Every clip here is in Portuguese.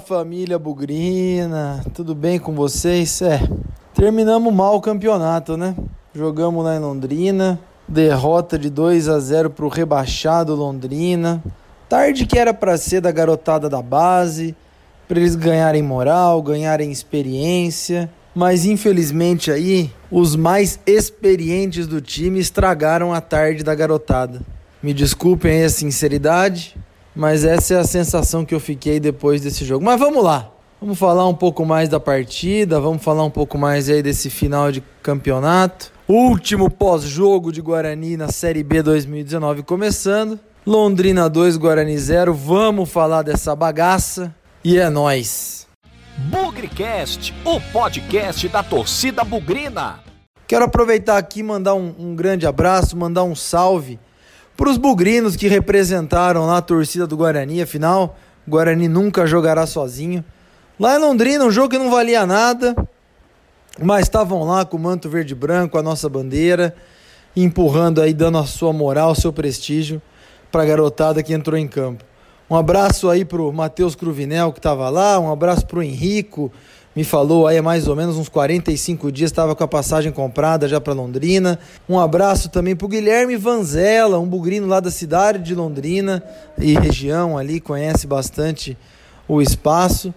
Família Bugrina, tudo bem com vocês? É, terminamos mal o campeonato, né? Jogamos lá em Londrina, derrota de 2 a 0 pro rebaixado Londrina. Tarde que era para ser da garotada da base, para eles ganharem moral, ganharem experiência, mas infelizmente aí os mais experientes do time estragaram a tarde da garotada. Me desculpem aí a sinceridade, mas essa é a sensação que eu fiquei depois desse jogo. Mas vamos lá. Vamos falar um pouco mais da partida, vamos falar um pouco mais aí desse final de campeonato. Último pós-jogo de Guarani na Série B 2019 começando. Londrina 2, Guarani 0. Vamos falar dessa bagaça e é nós. Bugrecast, o podcast da torcida bugrina. Quero aproveitar aqui mandar um, um grande abraço, mandar um salve para os bugrinos que representaram lá a torcida do Guarani, afinal, o Guarani nunca jogará sozinho. Lá em Londrina, um jogo que não valia nada, mas estavam lá com o manto verde e branco, a nossa bandeira, empurrando aí, dando a sua moral, seu prestígio para a garotada que entrou em campo. Um abraço aí pro Matheus Cruvinel que estava lá, um abraço pro Henrico, me falou aí há mais ou menos uns 45 dias, estava com a passagem comprada já para Londrina. Um abraço também para o Guilherme Vanzella, um bugrino lá da cidade de Londrina e região ali, conhece bastante o espaço.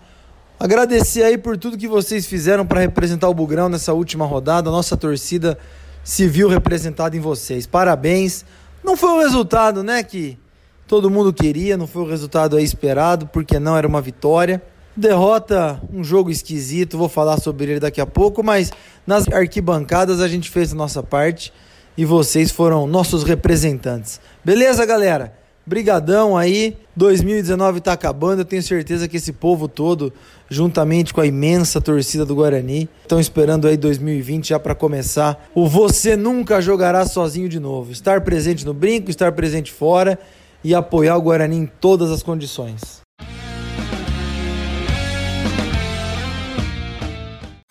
Agradecer aí por tudo que vocês fizeram para representar o Bugrão nessa última rodada. Nossa torcida se viu representada em vocês. Parabéns. Não foi o resultado, né, que todo mundo queria, não foi o resultado aí esperado, porque não era uma vitória. Derrota, um jogo esquisito, vou falar sobre ele daqui a pouco, mas nas arquibancadas a gente fez a nossa parte e vocês foram nossos representantes. Beleza, galera? Brigadão aí. 2019 tá acabando, eu tenho certeza que esse povo todo, juntamente com a imensa torcida do Guarani, estão esperando aí 2020 já para começar. O você nunca jogará sozinho de novo. Estar presente no brinco, estar presente fora e apoiar o Guarani em todas as condições.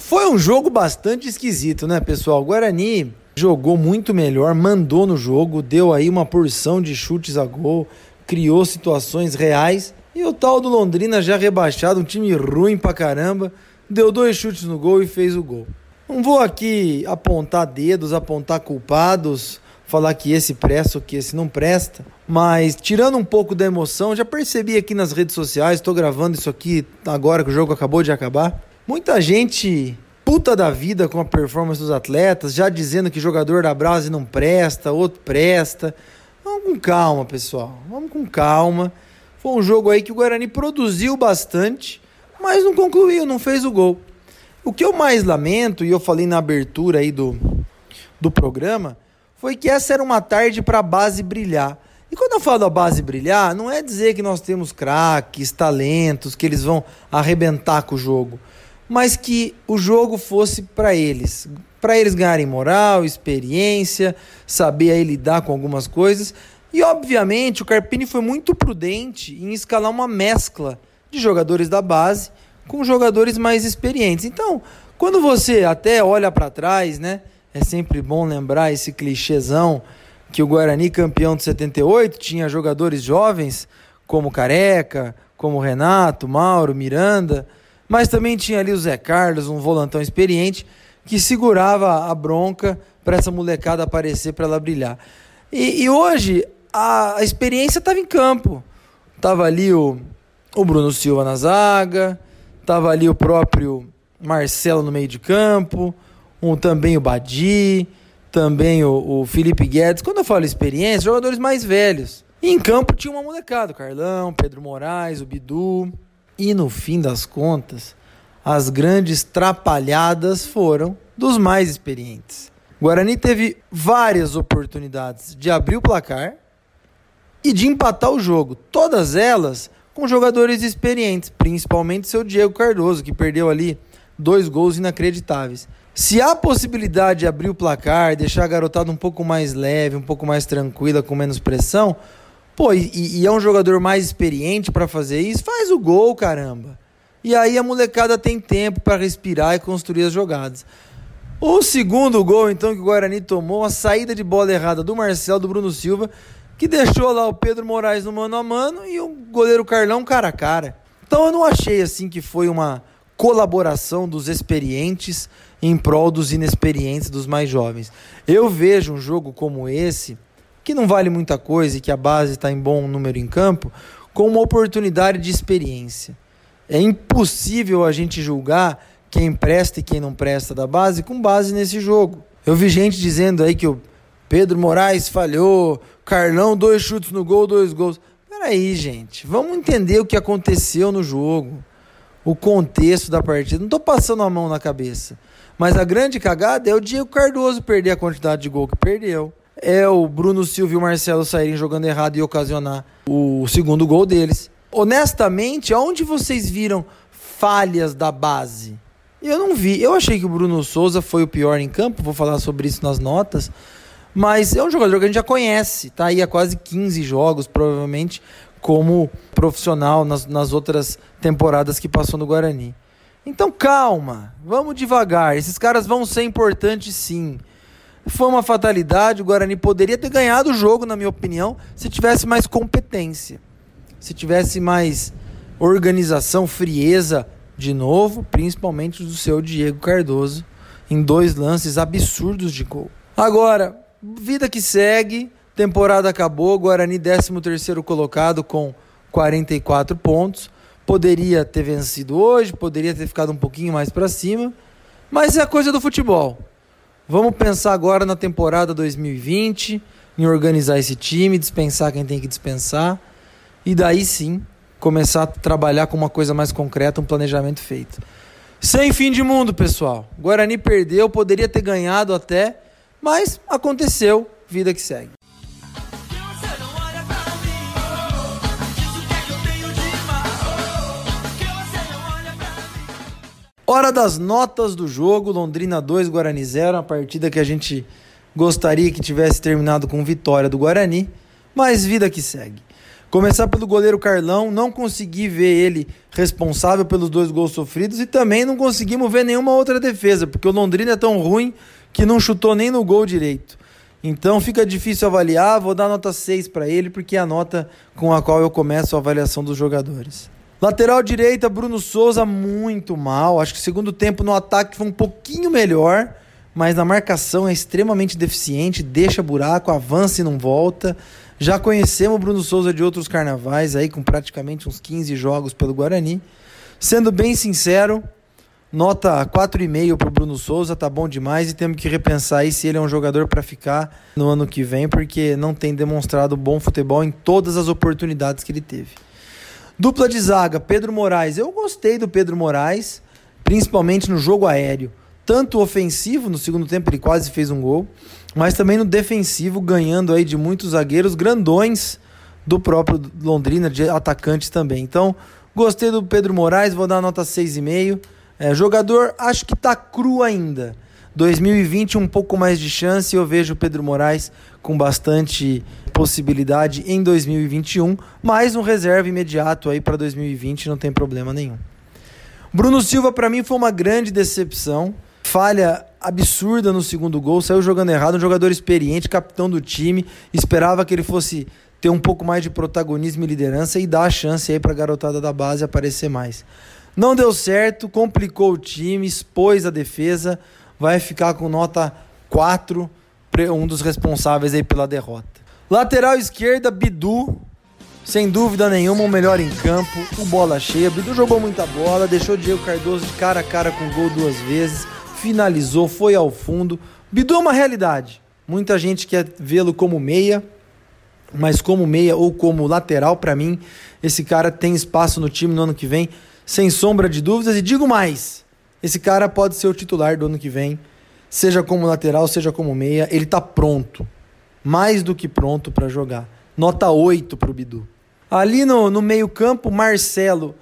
Foi um jogo bastante esquisito, né, pessoal? O Guarani jogou muito melhor, mandou no jogo, deu aí uma porção de chutes a gol, criou situações reais. E o tal do Londrina já rebaixado, um time ruim pra caramba, deu dois chutes no gol e fez o gol. Não vou aqui apontar dedos, apontar culpados, falar que esse presta ou que esse não presta, mas tirando um pouco da emoção, já percebi aqui nas redes sociais, estou gravando isso aqui agora que o jogo acabou de acabar. Muita gente puta da vida com a performance dos atletas, já dizendo que jogador da Brase não presta, outro presta. Vamos com calma, pessoal. Vamos com calma. Foi um jogo aí que o Guarani produziu bastante, mas não concluiu, não fez o gol. O que eu mais lamento, e eu falei na abertura aí do, do programa, foi que essa era uma tarde para a base brilhar. E quando eu falo da base brilhar, não é dizer que nós temos craques, talentos, que eles vão arrebentar com o jogo mas que o jogo fosse para eles, para eles ganharem moral, experiência, saber aí lidar com algumas coisas. E obviamente o Carpini foi muito prudente em escalar uma mescla de jogadores da base com jogadores mais experientes. Então, quando você até olha para trás, né, é sempre bom lembrar esse clichêzão que o Guarani campeão de 78 tinha jogadores jovens como Careca, como Renato, Mauro, Miranda, mas também tinha ali o Zé Carlos, um volantão experiente, que segurava a bronca para essa molecada aparecer, para ela brilhar. E, e hoje a, a experiência estava em campo. Tava ali o, o Bruno Silva na zaga, tava ali o próprio Marcelo no meio de campo, um, também o Badi, também o, o Felipe Guedes. Quando eu falo experiência, jogadores mais velhos. E em campo tinha uma molecada, o Carlão, Pedro Moraes, o Bidu. E no fim das contas, as grandes trapalhadas foram dos mais experientes. Guarani teve várias oportunidades de abrir o placar e de empatar o jogo, todas elas com jogadores experientes, principalmente seu Diego Cardoso, que perdeu ali dois gols inacreditáveis. Se há possibilidade de abrir o placar, deixar a garotada um pouco mais leve, um pouco mais tranquila, com menos pressão, Pô, e, e é um jogador mais experiente para fazer isso? Faz o gol, caramba. E aí a molecada tem tempo para respirar e construir as jogadas. O segundo gol, então, que o Guarani tomou, a saída de bola errada do Marcelo, do Bruno Silva, que deixou lá o Pedro Moraes no mano a mano e o goleiro Carlão cara a cara. Então eu não achei assim que foi uma colaboração dos experientes em prol dos inexperientes, dos mais jovens. Eu vejo um jogo como esse, que não vale muita coisa e que a base está em bom número em campo, como uma oportunidade de experiência. É impossível a gente julgar quem presta e quem não presta da base com base nesse jogo. Eu vi gente dizendo aí que o Pedro Moraes falhou, Carlão, dois chutes no gol, dois gols. Peraí, gente, vamos entender o que aconteceu no jogo, o contexto da partida. Não estou passando a mão na cabeça. Mas a grande cagada é o Diego Cardoso perder a quantidade de gol que perdeu. É o Bruno Silva e o Marcelo saírem jogando errado e ocasionar o segundo gol deles. Honestamente, aonde vocês viram falhas da base? Eu não vi. Eu achei que o Bruno Souza foi o pior em campo, vou falar sobre isso nas notas. Mas é um jogador que a gente já conhece, tá aí há quase 15 jogos, provavelmente, como profissional nas, nas outras temporadas que passou no Guarani. Então calma, vamos devagar. Esses caras vão ser importantes sim. Foi uma fatalidade, o Guarani poderia ter ganhado o jogo, na minha opinião, se tivesse mais competência. Se tivesse mais organização, frieza de novo, principalmente do seu Diego Cardoso, em dois lances absurdos de gol. Agora, vida que segue, temporada acabou, Guarani 13º colocado com 44 pontos. Poderia ter vencido hoje, poderia ter ficado um pouquinho mais para cima, mas é a coisa do futebol. Vamos pensar agora na temporada 2020, em organizar esse time, dispensar quem tem que dispensar e daí sim começar a trabalhar com uma coisa mais concreta, um planejamento feito. Sem fim de mundo, pessoal. Guarani perdeu, poderia ter ganhado até, mas aconteceu, vida que segue. Hora das notas do jogo, Londrina 2, Guarani 0, uma partida que a gente gostaria que tivesse terminado com vitória do Guarani, mas vida que segue. Começar pelo goleiro Carlão, não consegui ver ele responsável pelos dois gols sofridos e também não conseguimos ver nenhuma outra defesa, porque o Londrina é tão ruim que não chutou nem no gol direito. Então fica difícil avaliar, vou dar nota 6 para ele, porque é a nota com a qual eu começo a avaliação dos jogadores. Lateral direita, Bruno Souza, muito mal. Acho que o segundo tempo no ataque foi um pouquinho melhor, mas na marcação é extremamente deficiente, deixa buraco, avança e não volta. Já conhecemos o Bruno Souza de outros carnavais, aí com praticamente uns 15 jogos pelo Guarani. Sendo bem sincero, nota 4,5 para o Bruno Souza, tá bom demais e temos que repensar aí se ele é um jogador para ficar no ano que vem, porque não tem demonstrado bom futebol em todas as oportunidades que ele teve. Dupla de zaga, Pedro Moraes. Eu gostei do Pedro Moraes, principalmente no jogo aéreo. Tanto ofensivo, no segundo tempo ele quase fez um gol, mas também no defensivo, ganhando aí de muitos zagueiros grandões do próprio Londrina, de atacantes também. Então, gostei do Pedro Moraes, vou dar nota 6,5. É, jogador, acho que tá cru ainda. 2020 um pouco mais de chance, eu vejo o Pedro Moraes com bastante possibilidade em 2021, mais um reserva imediato aí para 2020, não tem problema nenhum. Bruno Silva para mim foi uma grande decepção, falha absurda no segundo gol, saiu jogando errado, um jogador experiente, capitão do time, esperava que ele fosse ter um pouco mais de protagonismo e liderança e dar a chance aí para a garotada da base aparecer mais. Não deu certo, complicou o time, expôs a defesa, vai ficar com nota 4, um dos responsáveis aí pela derrota. Lateral esquerda, Bidu, sem dúvida nenhuma, o melhor em campo, o bola cheia. Bidu jogou muita bola, deixou Diego Cardoso de cara a cara com gol duas vezes, finalizou, foi ao fundo. Bidu é uma realidade. Muita gente quer vê-lo como meia, mas como meia ou como lateral, para mim, esse cara tem espaço no time no ano que vem, sem sombra de dúvidas. E digo mais: esse cara pode ser o titular do ano que vem, seja como lateral, seja como meia. Ele tá pronto mais do que pronto para jogar. Nota 8 para o Bidu. Ali no, no meio-campo, Marcelo.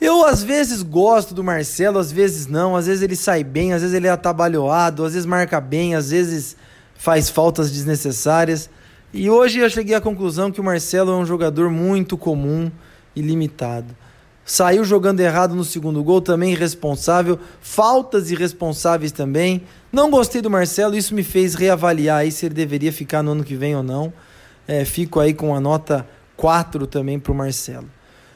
Eu às vezes gosto do Marcelo, às vezes não. Às vezes ele sai bem, às vezes ele é atabalhoado, às vezes marca bem, às vezes faz faltas desnecessárias. E hoje eu cheguei à conclusão que o Marcelo é um jogador muito comum e limitado. Saiu jogando errado no segundo gol, também irresponsável. Faltas irresponsáveis também. Não gostei do Marcelo, isso me fez reavaliar aí se ele deveria ficar no ano que vem ou não. É, fico aí com a nota 4 também para o Marcelo.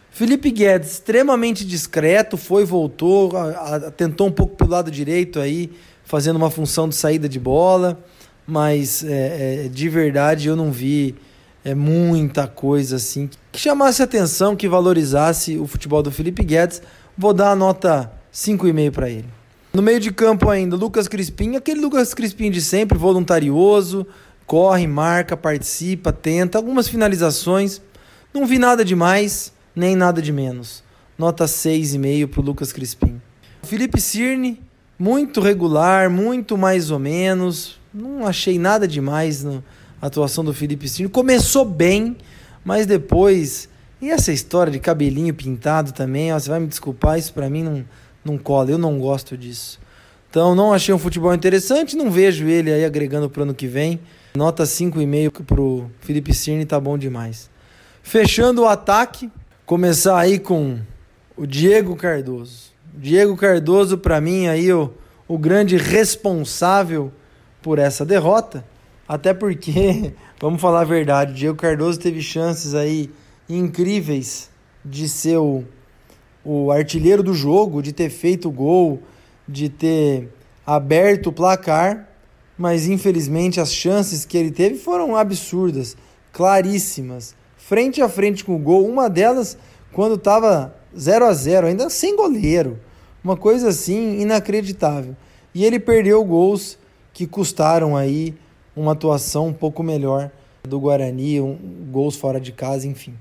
Felipe Guedes, extremamente discreto, foi, voltou, a, a, tentou um pouco pelo lado direito aí, fazendo uma função de saída de bola, mas é, é, de verdade eu não vi é, muita coisa assim que chamasse atenção, que valorizasse o futebol do Felipe Guedes. Vou dar a nota 5,5 para ele. No meio de campo ainda, Lucas Crispim, aquele Lucas Crispim de sempre, voluntarioso, corre, marca, participa, tenta, algumas finalizações. Não vi nada demais nem nada de menos. Nota 6,5 para o Lucas Crispim. Felipe Cirne, muito regular, muito mais ou menos. Não achei nada demais na atuação do Felipe Cirne. Começou bem, mas depois. E essa história de cabelinho pintado também, ó, você vai me desculpar, isso para mim não, não cola, eu não gosto disso. Então não achei um futebol interessante, não vejo ele aí agregando pro ano que vem. Nota 5,5 pro Felipe Cirne tá bom demais. Fechando o ataque, começar aí com o Diego Cardoso. Diego Cardoso, para mim, aí o, o grande responsável por essa derrota. Até porque, vamos falar a verdade, Diego Cardoso teve chances aí incríveis de ser o, o artilheiro do jogo, de ter feito gol, de ter aberto o placar, mas infelizmente as chances que ele teve foram absurdas, claríssimas frente a frente com o gol. Uma delas quando estava 0 a 0 ainda sem goleiro. Uma coisa assim inacreditável. E ele perdeu gols que custaram aí uma atuação um pouco melhor do Guarani, um, gols fora de casa, enfim.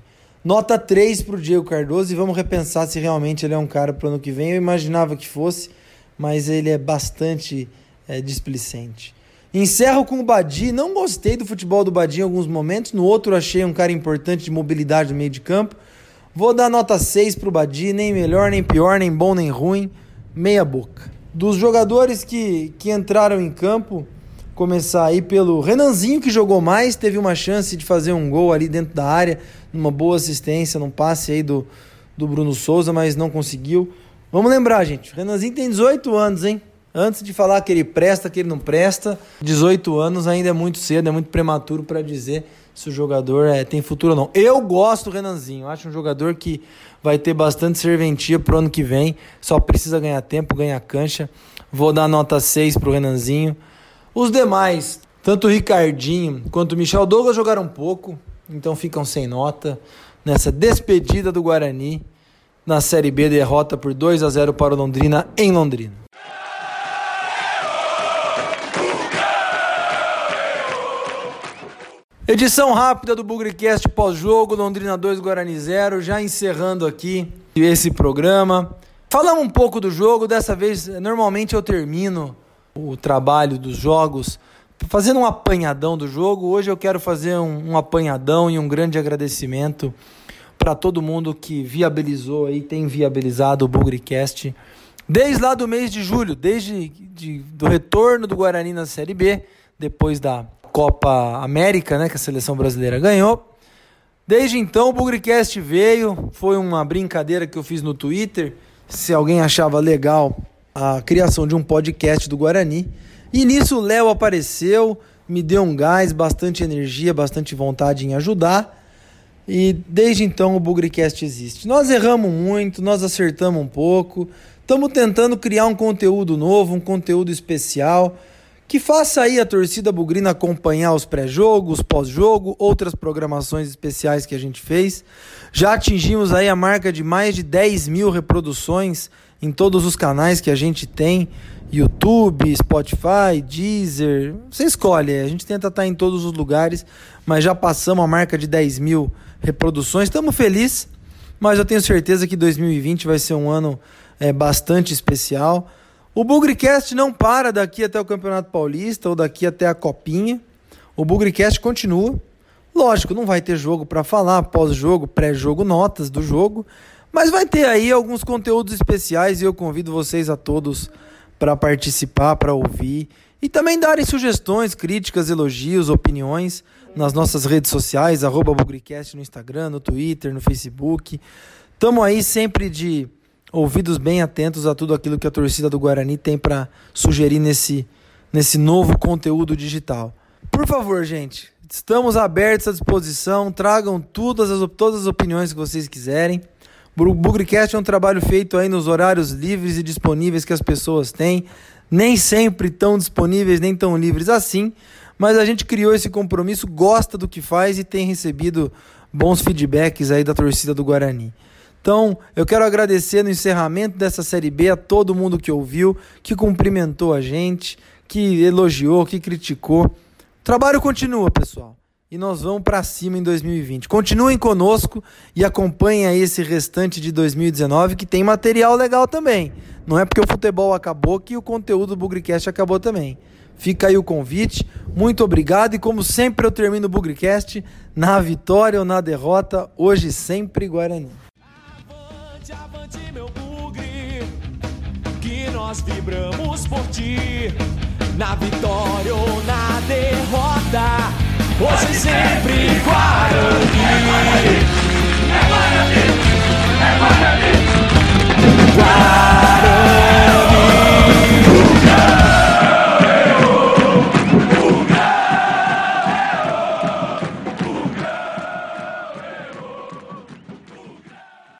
Nota 3 para o Diego Cardoso e vamos repensar se realmente ele é um cara para o ano que vem. Eu imaginava que fosse, mas ele é bastante é, displicente. Encerro com o Badi. Não gostei do futebol do Badi em alguns momentos. No outro, achei um cara importante de mobilidade no meio de campo. Vou dar nota 6 para o Badi. Nem melhor, nem pior, nem bom, nem ruim. Meia boca. Dos jogadores que, que entraram em campo, começar aí pelo Renanzinho, que jogou mais. Teve uma chance de fazer um gol ali dentro da área. Numa boa assistência, num passe aí do, do Bruno Souza, mas não conseguiu. Vamos lembrar, gente. O Renanzinho tem 18 anos, hein? Antes de falar que ele presta, que ele não presta, 18 anos ainda é muito cedo, é muito prematuro para dizer se o jogador é, tem futuro ou não. Eu gosto do Renanzinho, acho um jogador que vai ter bastante serventia pro ano que vem, só precisa ganhar tempo, ganhar cancha. Vou dar nota 6 pro Renanzinho. Os demais, tanto o Ricardinho quanto o Michel Douglas jogaram pouco, então ficam sem nota nessa despedida do Guarani na Série B, derrota por 2 a 0 para o Londrina em Londrina. Edição rápida do Bugrecast pós-jogo, Londrina 2, Guarani 0, já encerrando aqui esse programa. Falamos um pouco do jogo, dessa vez normalmente eu termino o trabalho dos jogos fazendo um apanhadão do jogo. Hoje eu quero fazer um, um apanhadão e um grande agradecimento para todo mundo que viabilizou e tem viabilizado o Bugrecast desde lá do mês de julho, desde de, do retorno do Guarani na Série B, depois da Copa América, né, que a seleção brasileira ganhou. Desde então o Bugrecast veio, foi uma brincadeira que eu fiz no Twitter, se alguém achava legal a criação de um podcast do Guarani. E nisso o Léo apareceu, me deu um gás, bastante energia, bastante vontade em ajudar. E desde então o Bugrecast existe. Nós erramos muito, nós acertamos um pouco. Estamos tentando criar um conteúdo novo, um conteúdo especial que faça aí a torcida bugrina acompanhar os pré-jogos, pós-jogo, outras programações especiais que a gente fez. Já atingimos aí a marca de mais de 10 mil reproduções em todos os canais que a gente tem. YouTube, Spotify, Deezer, você escolhe, a gente tenta estar em todos os lugares, mas já passamos a marca de 10 mil reproduções, estamos felizes, mas eu tenho certeza que 2020 vai ser um ano é, bastante especial. O Bugrecast não para daqui até o Campeonato Paulista ou daqui até a Copinha. O Bugrecast continua. Lógico, não vai ter jogo para falar, pós-jogo, pré-jogo, notas do jogo, mas vai ter aí alguns conteúdos especiais e eu convido vocês a todos para participar, para ouvir e também darem sugestões, críticas, elogios, opiniões nas nossas redes sociais, arroba Bugrecast no Instagram, no Twitter, no Facebook. Estamos aí sempre de ouvidos bem atentos a tudo aquilo que a torcida do Guarani tem para sugerir nesse, nesse novo conteúdo digital. Por favor, gente, estamos abertos à disposição, tragam todas as, todas as opiniões que vocês quiserem. O Bugrecast é um trabalho feito aí nos horários livres e disponíveis que as pessoas têm, nem sempre tão disponíveis nem tão livres assim, mas a gente criou esse compromisso, gosta do que faz e tem recebido bons feedbacks aí da torcida do Guarani. Então, eu quero agradecer no encerramento dessa Série B a todo mundo que ouviu, que cumprimentou a gente, que elogiou, que criticou. O trabalho continua, pessoal. E nós vamos para cima em 2020. Continuem conosco e acompanhem aí esse restante de 2019 que tem material legal também. Não é porque o futebol acabou que o conteúdo do Bugrecast acabou também. Fica aí o convite. Muito obrigado e como sempre eu termino o Bugrecast na vitória ou na derrota, hoje sempre Guarani. Avante, avante, meu bugre, que nós vibramos por ti. Na vitória ou na derrota, hoje e sempre Guarani. É Guarani, é Guarani, é Guarani. Guarani.